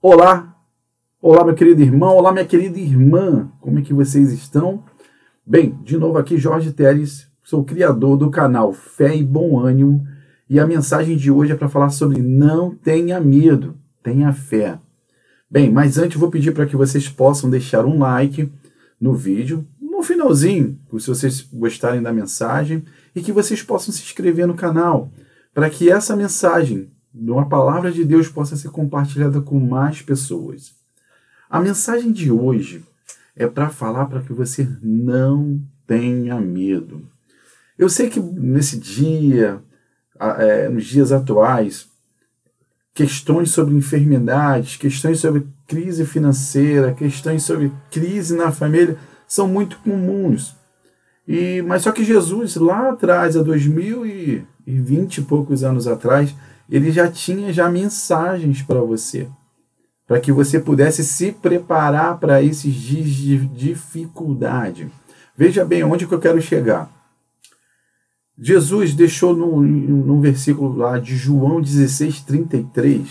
Olá, olá meu querido irmão, olá minha querida irmã, como é que vocês estão? Bem, de novo aqui Jorge Teres, sou criador do canal Fé e Bom Ânimo e a mensagem de hoje é para falar sobre não tenha medo, tenha fé. Bem, mas antes vou pedir para que vocês possam deixar um like no vídeo, no finalzinho, se vocês gostarem da mensagem, e que vocês possam se inscrever no canal, para que essa mensagem uma palavra de Deus possa ser compartilhada com mais pessoas. A mensagem de hoje é para falar para que você não tenha medo. Eu sei que nesse dia, é, nos dias atuais, questões sobre enfermidades, questões sobre crise financeira, questões sobre crise na família são muito comuns. E, mas só que Jesus, lá atrás, há 2020 e poucos anos atrás, ele já tinha já mensagens para você, para que você pudesse se preparar para esses dias de dificuldade. Veja bem onde que eu quero chegar. Jesus deixou no, no versículo lá de João 16, 33,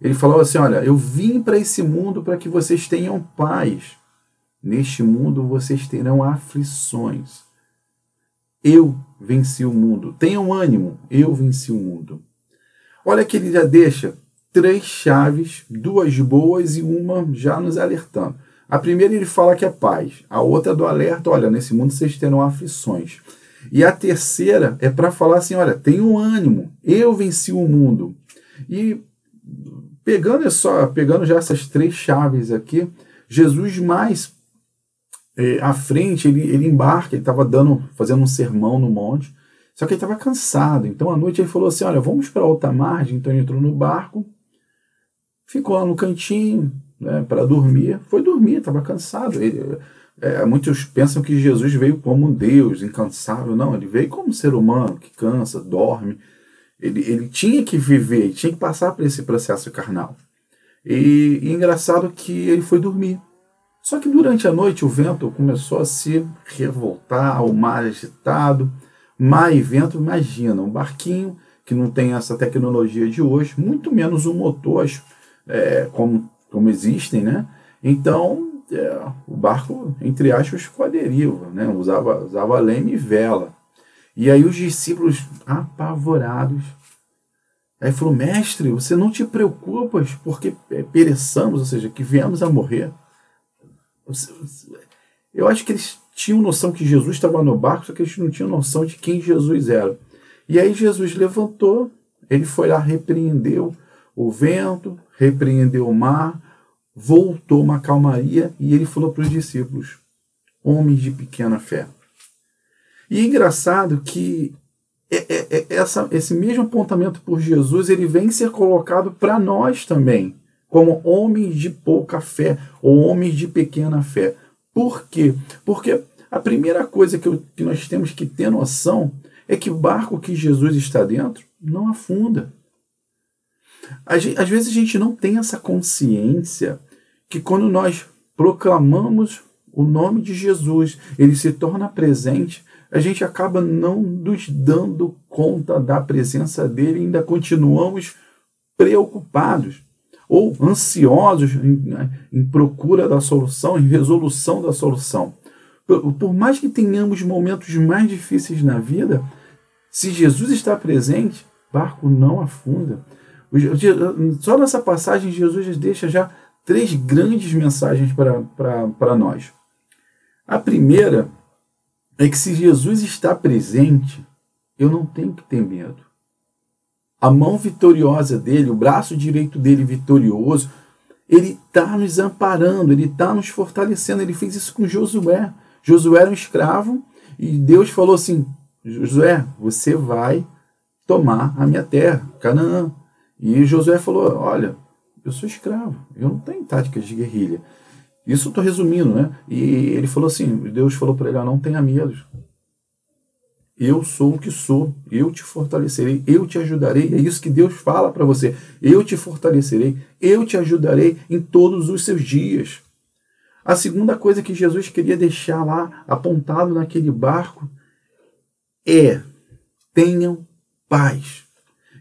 ele falou assim: Olha, eu vim para esse mundo para que vocês tenham paz. Neste mundo vocês terão aflições. Eu venci o mundo. Tenham ânimo, eu venci o mundo. Olha que ele já deixa três chaves, duas boas e uma já nos alertando. A primeira ele fala que é paz, a outra do alerta, olha, nesse mundo vocês terão aflições. E a terceira é para falar assim, olha, tenham ânimo, eu venci o mundo. E pegando só, pegando já essas três chaves aqui, Jesus mais é, à frente, ele, ele embarca, ele estava dando, fazendo um sermão no monte, só que ele estava cansado. Então à noite ele falou assim: Olha, vamos para outra margem. Então ele entrou no barco, ficou lá no cantinho né, para dormir. Foi dormir, estava cansado. Ele, é, muitos pensam que Jesus veio como um Deus, incansável. Não, ele veio como um ser humano que cansa, dorme. Ele, ele tinha que viver, tinha que passar por esse processo carnal. E, e engraçado que ele foi dormir. Só que durante a noite o vento começou a se revoltar, o mar agitado mar e vento, imagina, um barquinho que não tem essa tecnologia de hoje, muito menos um motor é, como, como existem, né? Então, é, o barco, entre aspas, ficou à deriva, né? Usava, usava leme e vela. E aí os discípulos apavorados, aí falou, mestre, você não te preocupas porque pereçamos, ou seja, que viemos a morrer. Eu acho que eles tinham noção que Jesus estava no barco, só que eles não tinham noção de quem Jesus era. E aí Jesus levantou, ele foi lá, repreendeu o vento, repreendeu o mar, voltou uma calmaria e ele falou para os discípulos: homens de pequena fé. E é engraçado que é, é, é, essa, esse mesmo apontamento por Jesus ele vem ser colocado para nós também, como homens de pouca fé ou homens de pequena fé. Por quê? Porque a primeira coisa que, eu, que nós temos que ter noção é que o barco que Jesus está dentro não afunda. Às vezes a gente não tem essa consciência que quando nós proclamamos o nome de Jesus, ele se torna presente, a gente acaba não nos dando conta da presença dele e ainda continuamos preocupados ou ansiosos em, em procura da solução, em resolução da solução. Por, por mais que tenhamos momentos mais difíceis na vida, se Jesus está presente, barco não afunda. Só nessa passagem, Jesus deixa já três grandes mensagens para nós. A primeira é que se Jesus está presente, eu não tenho que ter medo. A mão vitoriosa dele, o braço direito dele vitorioso, ele está nos amparando, ele está nos fortalecendo. Ele fez isso com Josué. Josué era um escravo e Deus falou assim: Josué, você vai tomar a minha terra, Canaã. E Josué falou: Olha, eu sou escravo, eu não tenho táticas de guerrilha. Isso estou resumindo, né? E ele falou assim: Deus falou para ele: Não tenha medo. Eu sou o que sou, eu te fortalecerei, eu te ajudarei. É isso que Deus fala para você. Eu te fortalecerei, eu te ajudarei em todos os seus dias. A segunda coisa que Jesus queria deixar lá apontado naquele barco é: tenham paz.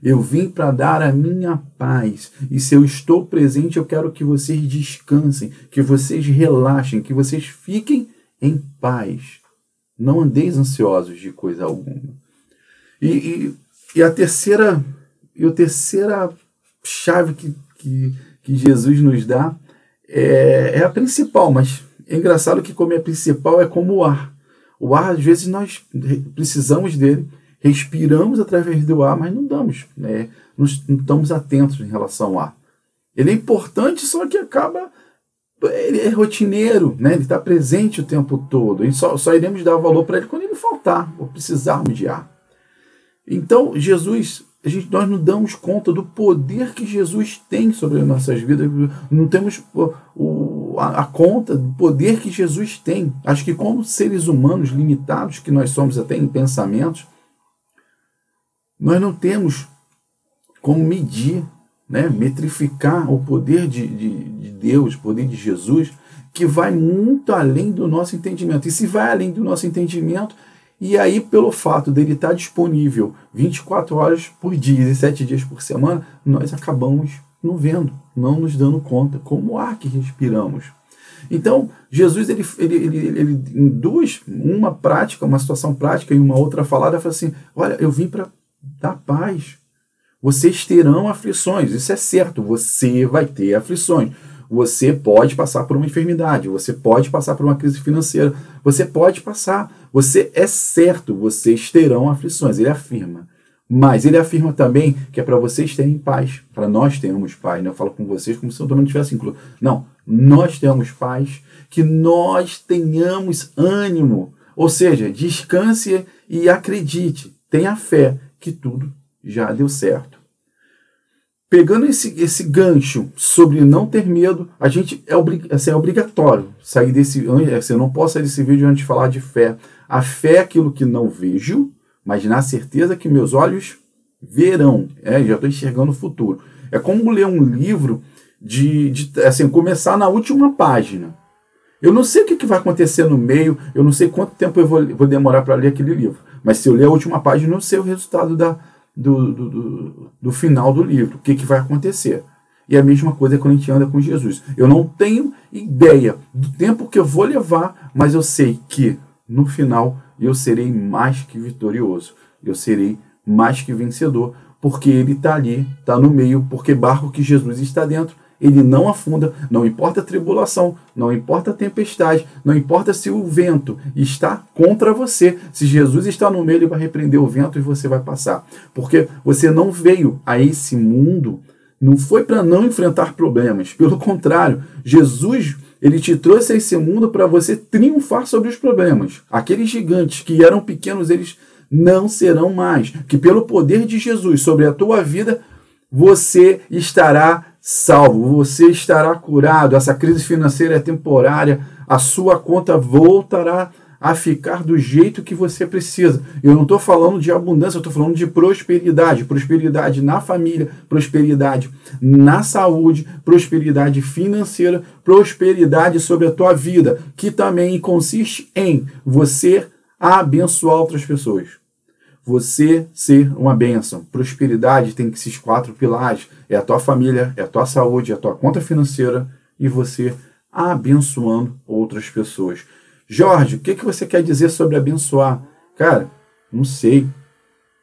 Eu vim para dar a minha paz. E se eu estou presente, eu quero que vocês descansem, que vocês relaxem, que vocês fiquem em paz. Não andeis ansiosos de coisa alguma. E, e, e a terceira e a terceira chave que, que, que Jesus nos dá é, é a principal, mas é engraçado que como é principal é como o ar. O ar, às vezes, nós precisamos dele, respiramos através do ar, mas não damos, né? não estamos atentos em relação ao ar. Ele é importante, só que acaba. Ele é rotineiro, né? ele está presente o tempo todo. E só, só iremos dar valor para ele quando ele faltar, ou precisarmos de ar. Então, Jesus a gente, nós não damos conta do poder que Jesus tem sobre as nossas vidas, não temos o, a, a, conta do poder que Jesus tem. Acho que, como seres humanos limitados que nós somos, até em pensamentos, nós não temos como medir, né, metrificar o poder de, de, de Deus, o poder de Jesus, que vai muito além do nosso entendimento. E se vai além do nosso entendimento, e aí, pelo fato dele estar disponível 24 horas por dia e 7 dias por semana, nós acabamos não vendo, não nos dando conta, como o ar que respiramos. Então, Jesus, ele, ele, ele, ele induz uma prática, uma situação prática e uma outra falada, fala assim: olha, eu vim para dar paz. Vocês terão aflições, isso é certo, você vai ter aflições. Você pode passar por uma enfermidade, você pode passar por uma crise financeira, você pode passar, você é certo, vocês terão aflições, ele afirma. Mas ele afirma também que é para vocês terem paz, para nós termos paz. Né? Eu falo com vocês como se eu também não tivesse incluído. Não, nós temos paz, que nós tenhamos ânimo. Ou seja, descanse e acredite, tenha fé que tudo já deu certo. Pegando esse, esse gancho sobre não ter medo, a gente é, obrig, assim, é obrigatório sair desse. Assim, eu não posso sair desse vídeo antes de falar de fé. A fé é aquilo que não vejo, mas na certeza que meus olhos verão. É, já estou enxergando o futuro. É como ler um livro de, de assim, começar na última página. Eu não sei o que, que vai acontecer no meio, eu não sei quanto tempo eu vou, vou demorar para ler aquele livro. Mas se eu ler a última página, eu sei o resultado da, do, do, do, do final do livro, o que, que vai acontecer. E a mesma coisa quando a gente anda com Jesus. Eu não tenho ideia do tempo que eu vou levar, mas eu sei que no final eu serei mais que vitorioso. Eu serei mais que vencedor, porque ele está ali, está no meio, porque barco que Jesus está dentro ele não afunda, não importa a tribulação, não importa a tempestade, não importa se o vento está contra você. Se Jesus está no meio, ele vai repreender o vento e você vai passar. Porque você não veio a esse mundo, não foi para não enfrentar problemas. Pelo contrário, Jesus ele te trouxe a esse mundo para você triunfar sobre os problemas. Aqueles gigantes que eram pequenos, eles não serão mais. Que pelo poder de Jesus sobre a tua vida, você estará salvo, você estará curado, essa crise financeira é temporária, a sua conta voltará a ficar do jeito que você precisa. Eu não estou falando de abundância, eu estou falando de prosperidade. Prosperidade na família, prosperidade na saúde, prosperidade financeira, prosperidade sobre a tua vida, que também consiste em você abençoar outras pessoas você ser uma bênção. Prosperidade tem esses quatro pilares: é a tua família, é a tua saúde, é a tua conta financeira e você abençoando outras pessoas. Jorge, o que, que você quer dizer sobre abençoar? Cara, não sei.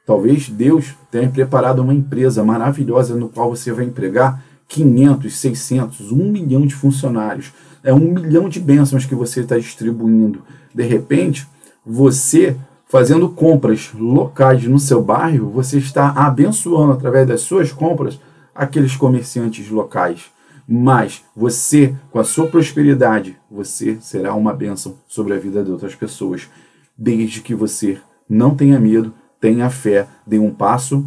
Talvez Deus tenha preparado uma empresa maravilhosa no qual você vai empregar 500, 600, 1 milhão de funcionários. É um milhão de bênçãos que você está distribuindo. De repente, você fazendo compras locais no seu bairro, você está abençoando através das suas compras aqueles comerciantes locais. Mas você, com a sua prosperidade, você será uma bênção sobre a vida de outras pessoas, desde que você não tenha medo, tenha fé, dê um passo,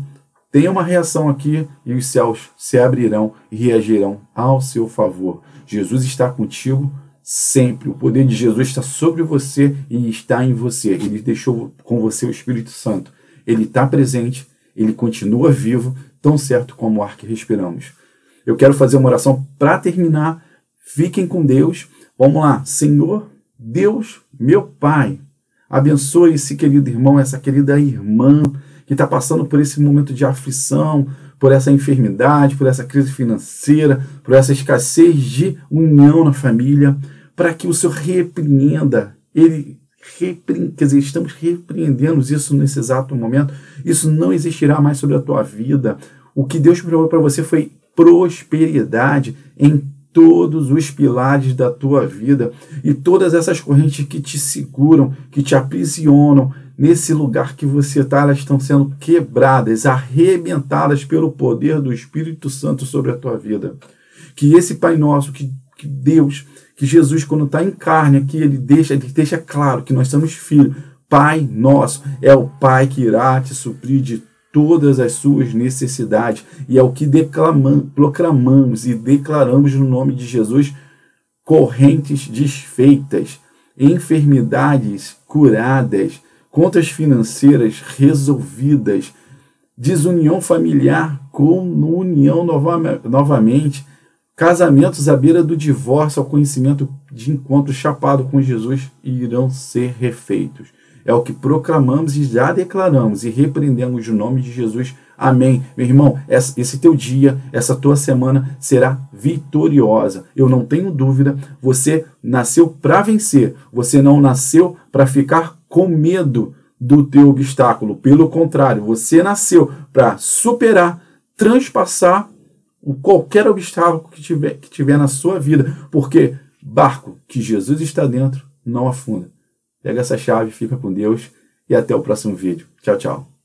tenha uma reação aqui e os céus se abrirão e reagirão ao seu favor. Jesus está contigo sempre. O poder de Jesus está sobre você e está em você. Ele deixou com você o Espírito Santo. Ele está presente, ele continua vivo, tão certo como o ar que respiramos. Eu quero fazer uma oração para terminar. Fiquem com Deus. Vamos lá. Senhor, Deus, meu Pai, abençoe esse querido irmão, essa querida irmã que está passando por esse momento de aflição, por essa enfermidade, por essa crise financeira, por essa escassez de união na família, para que o Senhor repreenda, ele repreende, quer dizer, estamos repreendendo isso nesse exato momento, isso não existirá mais sobre a tua vida. O que Deus preparou para você foi prosperidade em todos os pilares da tua vida e todas essas correntes que te seguram, que te aprisionam nesse lugar que você está, elas estão sendo quebradas, arrebentadas pelo poder do Espírito Santo sobre a tua vida. Que esse Pai Nosso, que, que Deus, que Jesus, quando está em carne aqui, ele deixa, ele deixa claro que nós somos filhos. Pai Nosso é o Pai que irá te suprir de todas as suas necessidades. E é o que proclamamos e declaramos no nome de Jesus: correntes desfeitas, enfermidades curadas, contas financeiras resolvidas, desunião familiar com união novamente, casamentos à beira do divórcio ao conhecimento de encontro chapado com Jesus irão ser refeitos. É o que proclamamos e já declaramos e repreendemos no nome de Jesus. Amém. Meu irmão, esse teu dia, essa tua semana será vitoriosa. Eu não tenho dúvida. Você nasceu para vencer. Você não nasceu para ficar com medo do teu obstáculo. Pelo contrário, você nasceu para superar, transpassar qualquer obstáculo que tiver, que tiver na sua vida. Porque barco que Jesus está dentro não afunda. Pega essa chave, fica com Deus e até o próximo vídeo. Tchau, tchau.